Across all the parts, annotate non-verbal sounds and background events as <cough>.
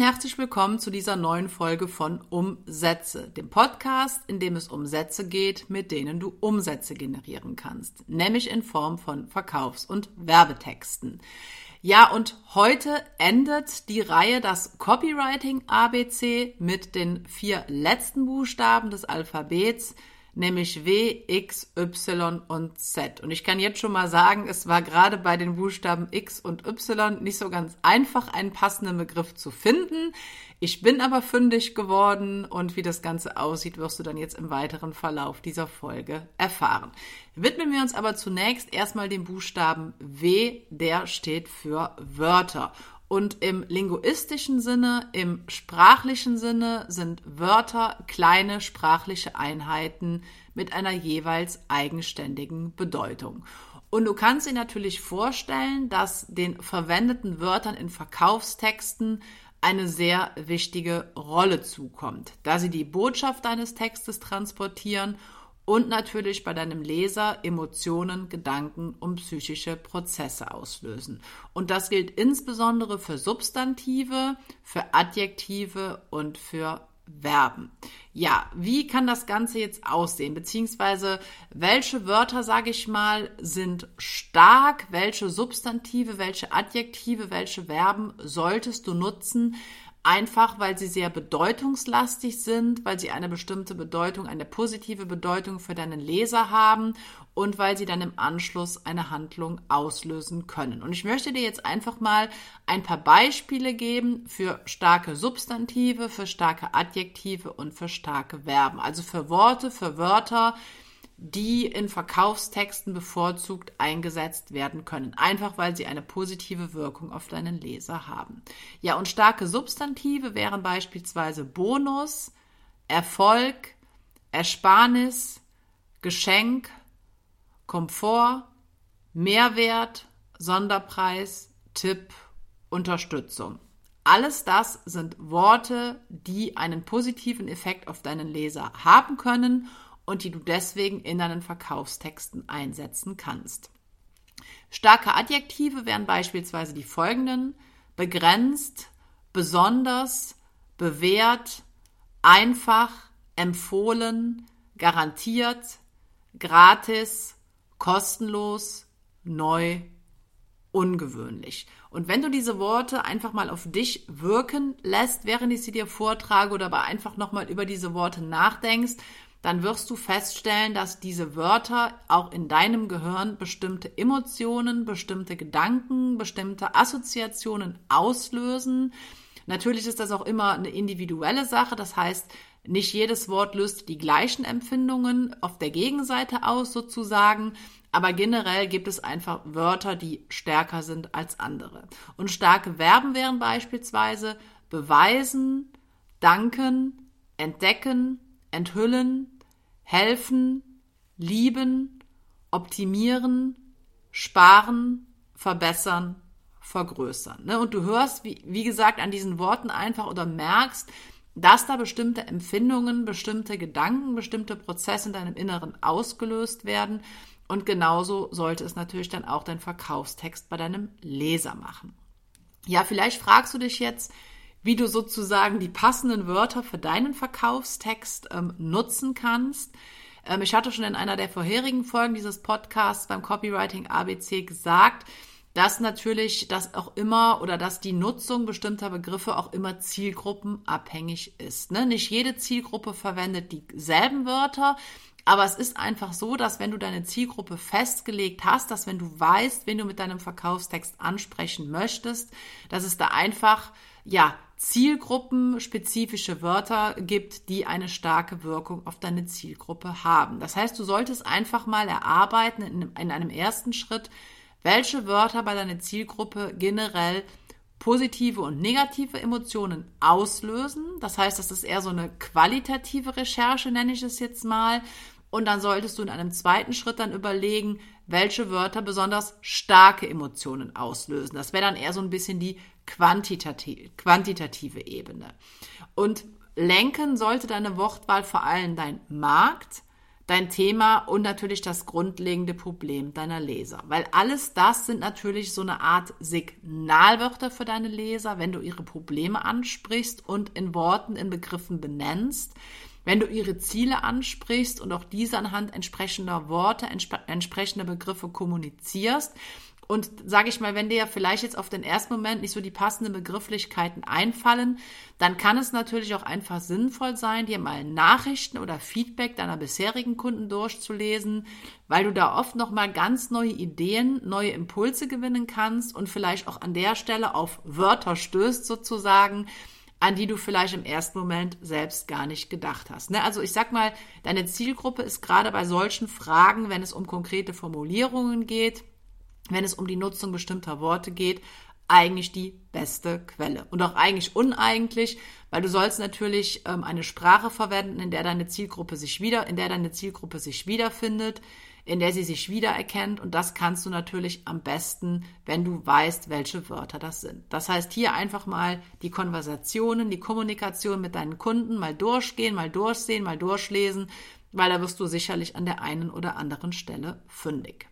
und herzlich willkommen zu dieser neuen Folge von Umsätze, dem Podcast, in dem es um Sätze geht, mit denen du Umsätze generieren kannst, nämlich in Form von Verkaufs- und Werbetexten. Ja, und heute endet die Reihe das Copywriting ABC mit den vier letzten Buchstaben des Alphabets nämlich W, X, Y und Z. Und ich kann jetzt schon mal sagen, es war gerade bei den Buchstaben X und Y nicht so ganz einfach, einen passenden Begriff zu finden. Ich bin aber fündig geworden und wie das Ganze aussieht, wirst du dann jetzt im weiteren Verlauf dieser Folge erfahren. Widmen wir uns aber zunächst erstmal dem Buchstaben W, der steht für Wörter. Und im linguistischen Sinne, im sprachlichen Sinne sind Wörter kleine sprachliche Einheiten mit einer jeweils eigenständigen Bedeutung. Und du kannst dir natürlich vorstellen, dass den verwendeten Wörtern in Verkaufstexten eine sehr wichtige Rolle zukommt, da sie die Botschaft deines Textes transportieren und natürlich bei deinem Leser Emotionen, Gedanken und psychische Prozesse auslösen. Und das gilt insbesondere für Substantive, für Adjektive und für Verben. Ja, wie kann das Ganze jetzt aussehen? Beziehungsweise welche Wörter, sage ich mal, sind stark? Welche Substantive, welche Adjektive, welche Verben solltest du nutzen? Einfach weil sie sehr bedeutungslastig sind, weil sie eine bestimmte Bedeutung, eine positive Bedeutung für deinen Leser haben und weil sie dann im Anschluss eine Handlung auslösen können. Und ich möchte dir jetzt einfach mal ein paar Beispiele geben für starke Substantive, für starke Adjektive und für starke Verben. Also für Worte, für Wörter, die in Verkaufstexten bevorzugt eingesetzt werden können, einfach weil sie eine positive Wirkung auf deinen Leser haben. Ja, und starke Substantive wären beispielsweise Bonus, Erfolg, Ersparnis, Geschenk, Komfort, Mehrwert, Sonderpreis, Tipp, Unterstützung. Alles das sind Worte, die einen positiven Effekt auf deinen Leser haben können und die du deswegen in deinen Verkaufstexten einsetzen kannst. Starke Adjektive wären beispielsweise die folgenden begrenzt, besonders, bewährt, einfach, empfohlen, garantiert, gratis, kostenlos, neu, ungewöhnlich. Und wenn du diese Worte einfach mal auf dich wirken lässt, während ich sie dir vortrage oder aber einfach nochmal über diese Worte nachdenkst, dann wirst du feststellen, dass diese Wörter auch in deinem Gehirn bestimmte Emotionen, bestimmte Gedanken, bestimmte Assoziationen auslösen. Natürlich ist das auch immer eine individuelle Sache. Das heißt, nicht jedes Wort löst die gleichen Empfindungen auf der Gegenseite aus, sozusagen. Aber generell gibt es einfach Wörter, die stärker sind als andere. Und starke Verben wären beispielsweise beweisen, danken, entdecken, enthüllen, helfen, lieben, optimieren, sparen, verbessern, vergrößern. Ne? Und du hörst, wie, wie gesagt, an diesen Worten einfach oder merkst, dass da bestimmte Empfindungen, bestimmte Gedanken, bestimmte Prozesse in deinem Inneren ausgelöst werden. Und genauso sollte es natürlich dann auch dein Verkaufstext bei deinem Leser machen. Ja, vielleicht fragst du dich jetzt, wie du sozusagen die passenden Wörter für deinen Verkaufstext ähm, nutzen kannst. Ähm, ich hatte schon in einer der vorherigen Folgen dieses Podcasts beim Copywriting ABC gesagt, dass natürlich das auch immer oder dass die Nutzung bestimmter Begriffe auch immer zielgruppenabhängig ist. Ne? Nicht jede Zielgruppe verwendet dieselben Wörter, aber es ist einfach so, dass wenn du deine Zielgruppe festgelegt hast, dass wenn du weißt, wen du mit deinem Verkaufstext ansprechen möchtest, dass es da einfach ja, zielgruppenspezifische Wörter gibt, die eine starke Wirkung auf deine Zielgruppe haben. Das heißt, du solltest einfach mal erarbeiten in, in einem ersten Schritt, welche Wörter bei deiner Zielgruppe generell positive und negative Emotionen auslösen. Das heißt, das ist eher so eine qualitative Recherche, nenne ich es jetzt mal. Und dann solltest du in einem zweiten Schritt dann überlegen, welche Wörter besonders starke Emotionen auslösen. Das wäre dann eher so ein bisschen die quantitative, quantitative Ebene. Und lenken sollte deine Wortwahl vor allem dein Markt, dein Thema und natürlich das grundlegende Problem deiner Leser. Weil alles das sind natürlich so eine Art Signalwörter für deine Leser, wenn du ihre Probleme ansprichst und in Worten, in Begriffen benennst. Wenn du ihre Ziele ansprichst und auch diese anhand entsprechender Worte, entsp entsprechender Begriffe kommunizierst, und sage ich mal, wenn dir ja vielleicht jetzt auf den ersten Moment nicht so die passenden Begrifflichkeiten einfallen, dann kann es natürlich auch einfach sinnvoll sein, dir mal Nachrichten oder Feedback deiner bisherigen Kunden durchzulesen, weil du da oft noch mal ganz neue Ideen, neue Impulse gewinnen kannst und vielleicht auch an der Stelle auf Wörter stößt sozusagen, an die du vielleicht im ersten Moment selbst gar nicht gedacht hast. Ne? Also ich sag mal, deine Zielgruppe ist gerade bei solchen Fragen, wenn es um konkrete Formulierungen geht, wenn es um die Nutzung bestimmter Worte geht, eigentlich die beste Quelle. Und auch eigentlich uneigentlich, weil du sollst natürlich ähm, eine Sprache verwenden, in der deine Zielgruppe sich wieder, in der deine Zielgruppe sich wiederfindet, in der sie sich wiedererkennt. Und das kannst du natürlich am besten, wenn du weißt, welche Wörter das sind. Das heißt, hier einfach mal die Konversationen, die Kommunikation mit deinen Kunden mal durchgehen, mal durchsehen, mal durchlesen, weil da wirst du sicherlich an der einen oder anderen Stelle fündig.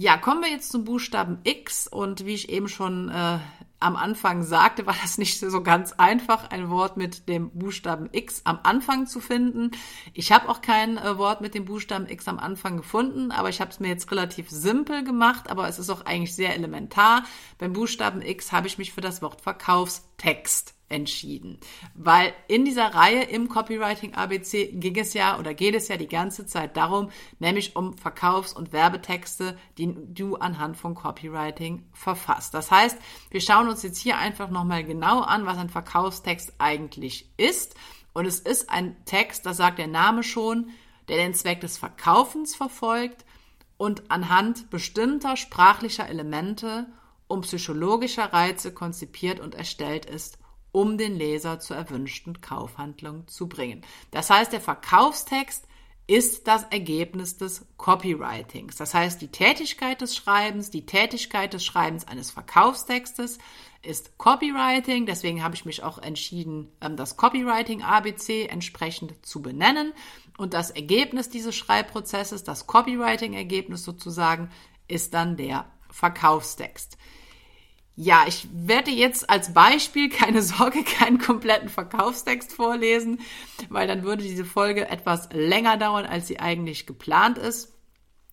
Ja, kommen wir jetzt zum Buchstaben X und wie ich eben schon äh, am Anfang sagte, war das nicht so ganz einfach, ein Wort mit dem Buchstaben X am Anfang zu finden. Ich habe auch kein äh, Wort mit dem Buchstaben X am Anfang gefunden, aber ich habe es mir jetzt relativ simpel gemacht, aber es ist auch eigentlich sehr elementar. Beim Buchstaben X habe ich mich für das Wort Verkaufstext entschieden. Weil in dieser Reihe im Copywriting ABC ging es ja oder geht es ja die ganze Zeit darum, nämlich um Verkaufs- und Werbetexte, die du anhand von Copywriting verfasst. Das heißt, wir schauen uns jetzt hier einfach nochmal genau an, was ein Verkaufstext eigentlich ist. Und es ist ein Text, das sagt der Name schon, der den Zweck des Verkaufens verfolgt und anhand bestimmter sprachlicher Elemente und psychologischer Reize konzipiert und erstellt ist, um den Leser zur erwünschten Kaufhandlung zu bringen. Das heißt, der Verkaufstext ist das Ergebnis des Copywritings. Das heißt, die Tätigkeit des Schreibens, die Tätigkeit des Schreibens eines Verkaufstextes ist Copywriting. Deswegen habe ich mich auch entschieden, ähm, das Copywriting ABC entsprechend zu benennen. Und das Ergebnis dieses Schreibprozesses, das Copywriting-Ergebnis sozusagen, ist dann der Verkaufstext. Ja, ich werde jetzt als Beispiel, <laughs> keine Sorge, keinen kompletten Verkaufstext vorlesen, weil dann würde diese Folge etwas länger dauern, als sie eigentlich geplant ist.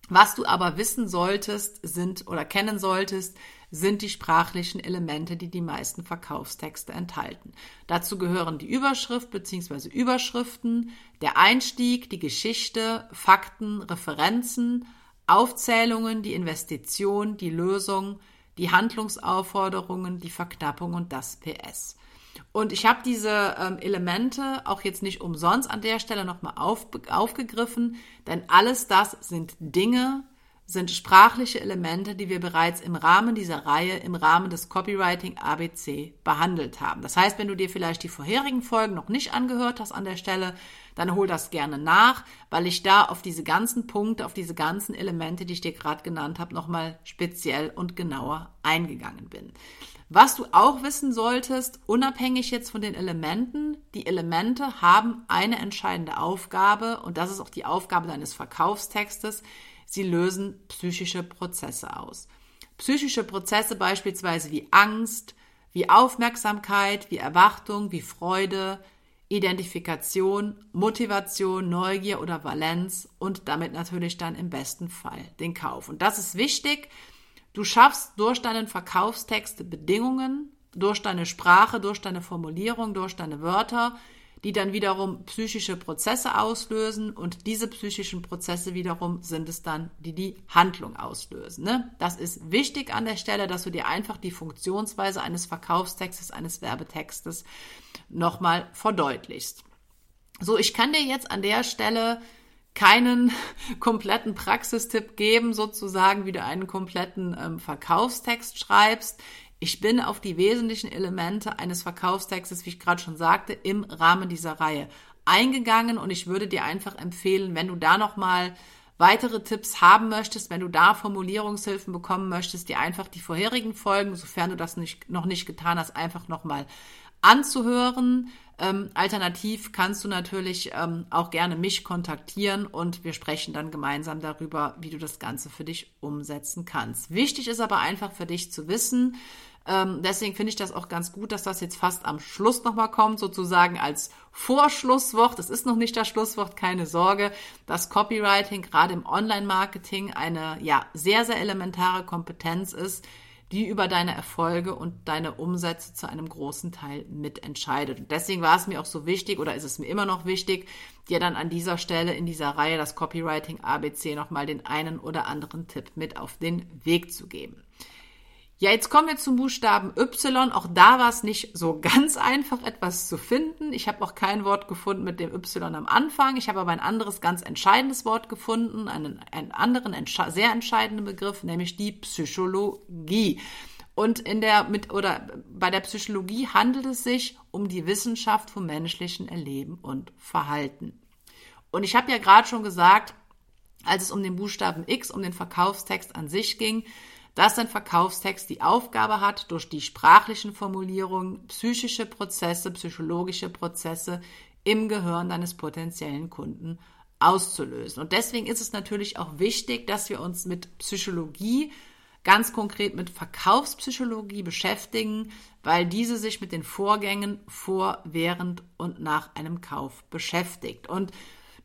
Was du aber wissen solltest, sind oder kennen solltest, sind die sprachlichen Elemente, die die meisten Verkaufstexte enthalten. Dazu gehören die Überschrift bzw. Überschriften, der Einstieg, die Geschichte, Fakten, Referenzen, Aufzählungen, die Investition, die Lösung, die Handlungsaufforderungen, die Verknappung und das PS. Und ich habe diese ähm, Elemente auch jetzt nicht umsonst an der Stelle nochmal auf, aufgegriffen, denn alles das sind Dinge, sind sprachliche Elemente, die wir bereits im Rahmen dieser Reihe, im Rahmen des Copywriting ABC behandelt haben. Das heißt, wenn du dir vielleicht die vorherigen Folgen noch nicht angehört hast an der Stelle, dann hol das gerne nach, weil ich da auf diese ganzen Punkte, auf diese ganzen Elemente, die ich dir gerade genannt habe, nochmal speziell und genauer eingegangen bin. Was du auch wissen solltest, unabhängig jetzt von den Elementen, die Elemente haben eine entscheidende Aufgabe und das ist auch die Aufgabe deines Verkaufstextes. Sie lösen psychische Prozesse aus. Psychische Prozesse beispielsweise wie Angst, wie Aufmerksamkeit, wie Erwartung, wie Freude, Identifikation, Motivation, Neugier oder Valenz und damit natürlich dann im besten Fall den Kauf. Und das ist wichtig. Du schaffst durch deinen Verkaufstext Bedingungen, durch deine Sprache, durch deine Formulierung, durch deine Wörter, die dann wiederum psychische Prozesse auslösen und diese psychischen Prozesse wiederum sind es dann, die die Handlung auslösen. Ne? Das ist wichtig an der Stelle, dass du dir einfach die Funktionsweise eines Verkaufstextes, eines Werbetextes nochmal verdeutlichst. So, ich kann dir jetzt an der Stelle keinen <laughs> kompletten Praxistipp geben, sozusagen, wie du einen kompletten ähm, Verkaufstext schreibst. Ich bin auf die wesentlichen Elemente eines Verkaufstextes, wie ich gerade schon sagte, im Rahmen dieser Reihe eingegangen und ich würde dir einfach empfehlen, wenn du da nochmal weitere Tipps haben möchtest, wenn du da Formulierungshilfen bekommen möchtest, dir einfach die vorherigen Folgen, sofern du das nicht, noch nicht getan hast, einfach nochmal anzuhören. Ähm, alternativ kannst du natürlich ähm, auch gerne mich kontaktieren und wir sprechen dann gemeinsam darüber, wie du das Ganze für dich umsetzen kannst. Wichtig ist aber einfach für dich zu wissen, ähm, deswegen finde ich das auch ganz gut, dass das jetzt fast am Schluss nochmal kommt, sozusagen als Vorschlusswort. Es ist noch nicht das Schlusswort, keine Sorge. dass Copywriting gerade im Online-Marketing eine ja sehr, sehr elementare Kompetenz ist, die über deine Erfolge und deine Umsätze zu einem großen Teil mitentscheidet. Und deswegen war es mir auch so wichtig oder ist es mir immer noch wichtig, dir dann an dieser Stelle in dieser Reihe das Copywriting ABC nochmal den einen oder anderen Tipp mit auf den Weg zu geben. Ja, jetzt kommen wir zum Buchstaben Y. Auch da war es nicht so ganz einfach, etwas zu finden. Ich habe auch kein Wort gefunden mit dem Y am Anfang. Ich habe aber ein anderes ganz entscheidendes Wort gefunden, einen, einen anderen entsche sehr entscheidenden Begriff, nämlich die Psychologie. Und in der mit oder bei der Psychologie handelt es sich um die Wissenschaft vom menschlichen Erleben und Verhalten. Und ich habe ja gerade schon gesagt, als es um den Buchstaben X, um den Verkaufstext an sich ging, dass ein Verkaufstext die Aufgabe hat, durch die sprachlichen Formulierungen psychische Prozesse, psychologische Prozesse im Gehirn deines potenziellen Kunden auszulösen. Und deswegen ist es natürlich auch wichtig, dass wir uns mit Psychologie, ganz konkret mit Verkaufspsychologie beschäftigen, weil diese sich mit den Vorgängen vor, während und nach einem Kauf beschäftigt. Und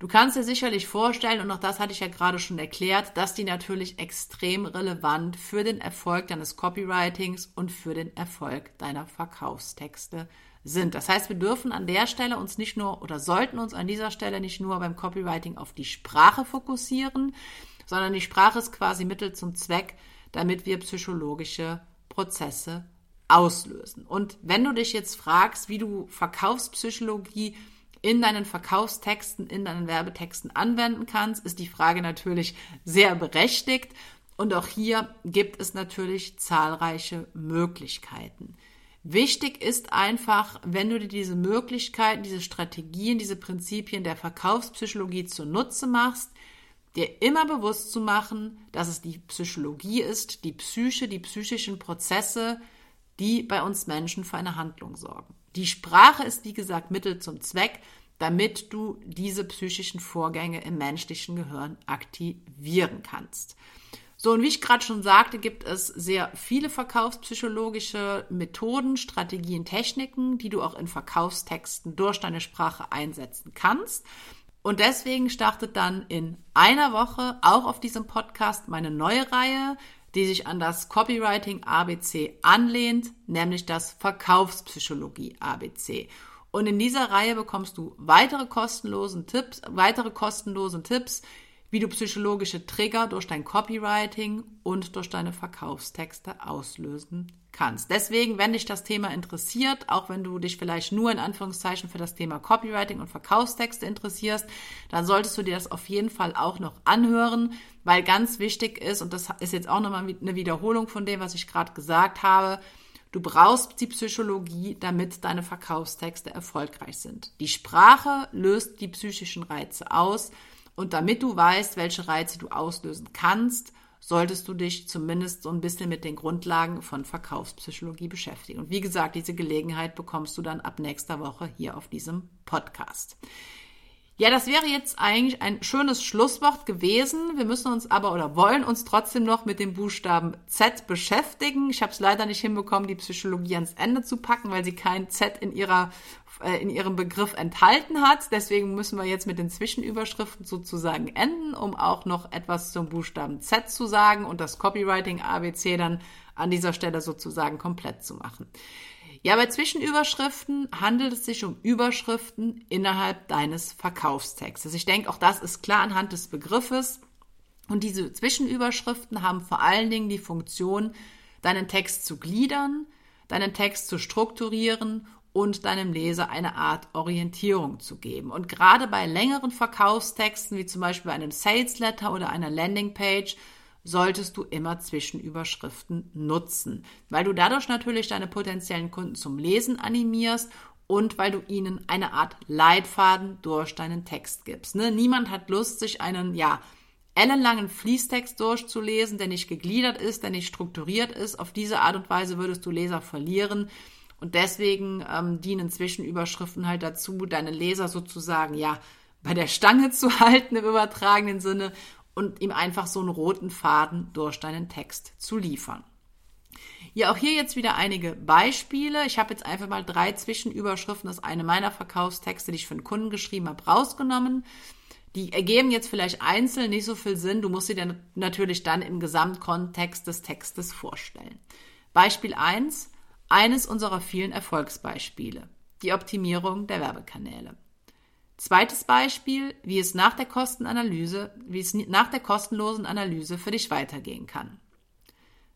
Du kannst dir sicherlich vorstellen, und auch das hatte ich ja gerade schon erklärt, dass die natürlich extrem relevant für den Erfolg deines Copywritings und für den Erfolg deiner Verkaufstexte sind. Das heißt, wir dürfen an der Stelle uns nicht nur oder sollten uns an dieser Stelle nicht nur beim Copywriting auf die Sprache fokussieren, sondern die Sprache ist quasi Mittel zum Zweck, damit wir psychologische Prozesse auslösen. Und wenn du dich jetzt fragst, wie du Verkaufspsychologie in deinen Verkaufstexten, in deinen Werbetexten anwenden kannst, ist die Frage natürlich sehr berechtigt. Und auch hier gibt es natürlich zahlreiche Möglichkeiten. Wichtig ist einfach, wenn du dir diese Möglichkeiten, diese Strategien, diese Prinzipien der Verkaufspsychologie zunutze machst, dir immer bewusst zu machen, dass es die Psychologie ist, die Psyche, die psychischen Prozesse, die bei uns Menschen für eine Handlung sorgen. Die Sprache ist, wie gesagt, Mittel zum Zweck, damit du diese psychischen Vorgänge im menschlichen Gehirn aktivieren kannst. So, und wie ich gerade schon sagte, gibt es sehr viele verkaufspsychologische Methoden, Strategien, Techniken, die du auch in Verkaufstexten durch deine Sprache einsetzen kannst. Und deswegen startet dann in einer Woche auch auf diesem Podcast meine neue Reihe, die sich an das Copywriting ABC anlehnt, nämlich das Verkaufspsychologie ABC. Und in dieser Reihe bekommst du weitere kostenlosen Tipps, weitere kostenlose Tipps, wie du psychologische Trigger durch dein Copywriting und durch deine Verkaufstexte auslösen kannst. Deswegen, wenn dich das Thema interessiert, auch wenn du dich vielleicht nur in Anführungszeichen für das Thema Copywriting und Verkaufstexte interessierst, dann solltest du dir das auf jeden Fall auch noch anhören, weil ganz wichtig ist, und das ist jetzt auch nochmal eine Wiederholung von dem, was ich gerade gesagt habe, Du brauchst die Psychologie, damit deine Verkaufstexte erfolgreich sind. Die Sprache löst die psychischen Reize aus und damit du weißt, welche Reize du auslösen kannst, solltest du dich zumindest so ein bisschen mit den Grundlagen von Verkaufspsychologie beschäftigen. Und wie gesagt, diese Gelegenheit bekommst du dann ab nächster Woche hier auf diesem Podcast. Ja, das wäre jetzt eigentlich ein schönes Schlusswort gewesen. Wir müssen uns aber oder wollen uns trotzdem noch mit dem Buchstaben Z beschäftigen. Ich habe es leider nicht hinbekommen, die Psychologie ans Ende zu packen, weil sie kein Z in ihrer äh, in ihrem Begriff enthalten hat. Deswegen müssen wir jetzt mit den Zwischenüberschriften sozusagen enden, um auch noch etwas zum Buchstaben Z zu sagen und das Copywriting ABC dann an dieser Stelle sozusagen komplett zu machen. Ja, bei Zwischenüberschriften handelt es sich um Überschriften innerhalb deines Verkaufstextes. Ich denke, auch das ist klar anhand des Begriffes. Und diese Zwischenüberschriften haben vor allen Dingen die Funktion, deinen Text zu gliedern, deinen Text zu strukturieren und deinem Leser eine Art Orientierung zu geben. Und gerade bei längeren Verkaufstexten, wie zum Beispiel einem Sales Letter oder einer Landingpage, solltest du immer Zwischenüberschriften nutzen, weil du dadurch natürlich deine potenziellen Kunden zum Lesen animierst und weil du ihnen eine Art Leitfaden durch deinen Text gibst. Ne? Niemand hat Lust, sich einen, ja, ellenlangen Fließtext durchzulesen, der nicht gegliedert ist, der nicht strukturiert ist. Auf diese Art und Weise würdest du Leser verlieren. Und deswegen ähm, dienen Zwischenüberschriften halt dazu, deine Leser sozusagen, ja, bei der Stange <laughs> zu halten im übertragenen Sinne und ihm einfach so einen roten Faden durch deinen Text zu liefern. Ja, auch hier jetzt wieder einige Beispiele. Ich habe jetzt einfach mal drei Zwischenüberschriften aus einem meiner Verkaufstexte, die ich für einen Kunden geschrieben habe, rausgenommen. Die ergeben jetzt vielleicht einzeln nicht so viel Sinn. Du musst sie dann natürlich dann im Gesamtkontext des Textes vorstellen. Beispiel 1. Eines unserer vielen Erfolgsbeispiele. Die Optimierung der Werbekanäle. Zweites Beispiel, wie es nach der Kostenanalyse, wie es nach der kostenlosen Analyse für dich weitergehen kann.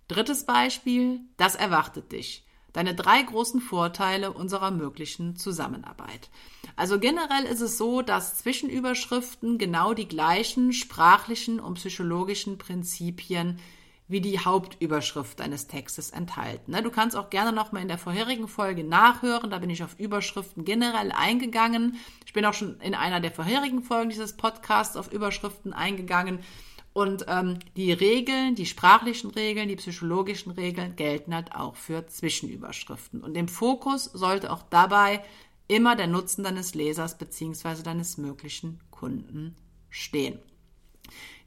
Drittes Beispiel, das erwartet dich. Deine drei großen Vorteile unserer möglichen Zusammenarbeit. Also generell ist es so, dass Zwischenüberschriften genau die gleichen sprachlichen und psychologischen Prinzipien wie die Hauptüberschrift deines Textes enthalten. Ne? Du kannst auch gerne noch mal in der vorherigen Folge nachhören. Da bin ich auf Überschriften generell eingegangen. Ich bin auch schon in einer der vorherigen Folgen dieses Podcasts auf Überschriften eingegangen. Und ähm, die Regeln, die sprachlichen Regeln, die psychologischen Regeln gelten halt auch für Zwischenüberschriften. Und im Fokus sollte auch dabei immer der Nutzen deines Lesers bzw. deines möglichen Kunden stehen.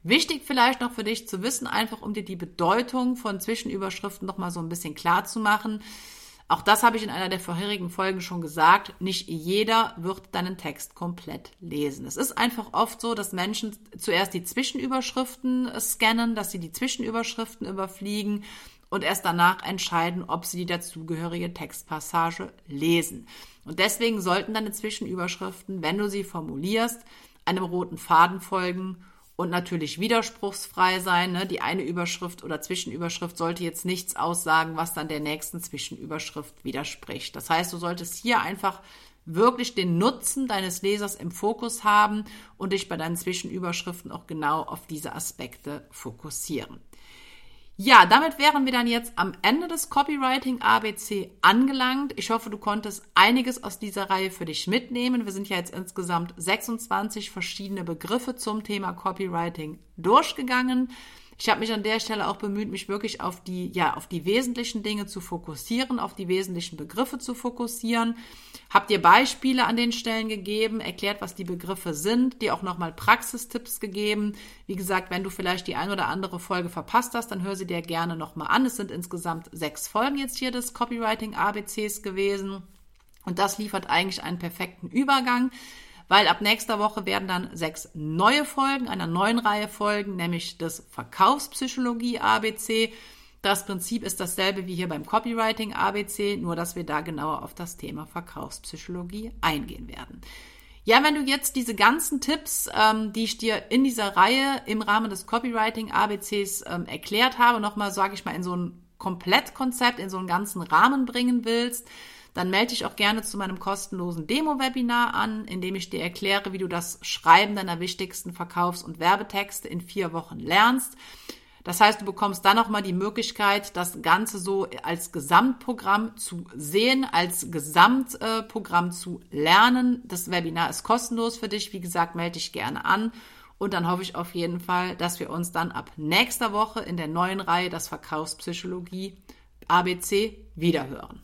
Wichtig vielleicht noch für dich zu wissen, einfach um dir die Bedeutung von Zwischenüberschriften noch mal so ein bisschen klar zu machen. Auch das habe ich in einer der vorherigen Folgen schon gesagt. Nicht jeder wird deinen Text komplett lesen. Es ist einfach oft so, dass Menschen zuerst die Zwischenüberschriften scannen, dass sie die Zwischenüberschriften überfliegen und erst danach entscheiden, ob sie die dazugehörige Textpassage lesen. Und deswegen sollten deine Zwischenüberschriften, wenn du sie formulierst, einem roten Faden folgen und natürlich widerspruchsfrei sein. Ne? Die eine Überschrift oder Zwischenüberschrift sollte jetzt nichts aussagen, was dann der nächsten Zwischenüberschrift widerspricht. Das heißt, du solltest hier einfach wirklich den Nutzen deines Lesers im Fokus haben und dich bei deinen Zwischenüberschriften auch genau auf diese Aspekte fokussieren. Ja, damit wären wir dann jetzt am Ende des Copywriting ABC angelangt. Ich hoffe, du konntest einiges aus dieser Reihe für dich mitnehmen. Wir sind ja jetzt insgesamt 26 verschiedene Begriffe zum Thema Copywriting durchgegangen. Ich habe mich an der Stelle auch bemüht, mich wirklich auf die, ja, auf die wesentlichen Dinge zu fokussieren, auf die wesentlichen Begriffe zu fokussieren. Habt ihr Beispiele an den Stellen gegeben, erklärt, was die Begriffe sind, dir auch nochmal Praxistipps gegeben. Wie gesagt, wenn du vielleicht die ein oder andere Folge verpasst hast, dann hör sie dir gerne nochmal an. Es sind insgesamt sechs Folgen jetzt hier des Copywriting ABCs gewesen. Und das liefert eigentlich einen perfekten Übergang weil ab nächster Woche werden dann sechs neue Folgen einer neuen Reihe folgen, nämlich das Verkaufspsychologie ABC. Das Prinzip ist dasselbe wie hier beim Copywriting ABC, nur dass wir da genauer auf das Thema Verkaufspsychologie eingehen werden. Ja, wenn du jetzt diese ganzen Tipps, ähm, die ich dir in dieser Reihe im Rahmen des Copywriting ABCs ähm, erklärt habe, nochmal, sage ich mal, in so ein Komplettkonzept, in so einen ganzen Rahmen bringen willst, dann melde dich auch gerne zu meinem kostenlosen Demo-Webinar an, in dem ich dir erkläre, wie du das Schreiben deiner wichtigsten Verkaufs- und Werbetexte in vier Wochen lernst. Das heißt, du bekommst dann nochmal die Möglichkeit, das Ganze so als Gesamtprogramm zu sehen, als Gesamtprogramm zu lernen. Das Webinar ist kostenlos für dich. Wie gesagt, melde dich gerne an. Und dann hoffe ich auf jeden Fall, dass wir uns dann ab nächster Woche in der neuen Reihe das Verkaufspsychologie ABC wiederhören.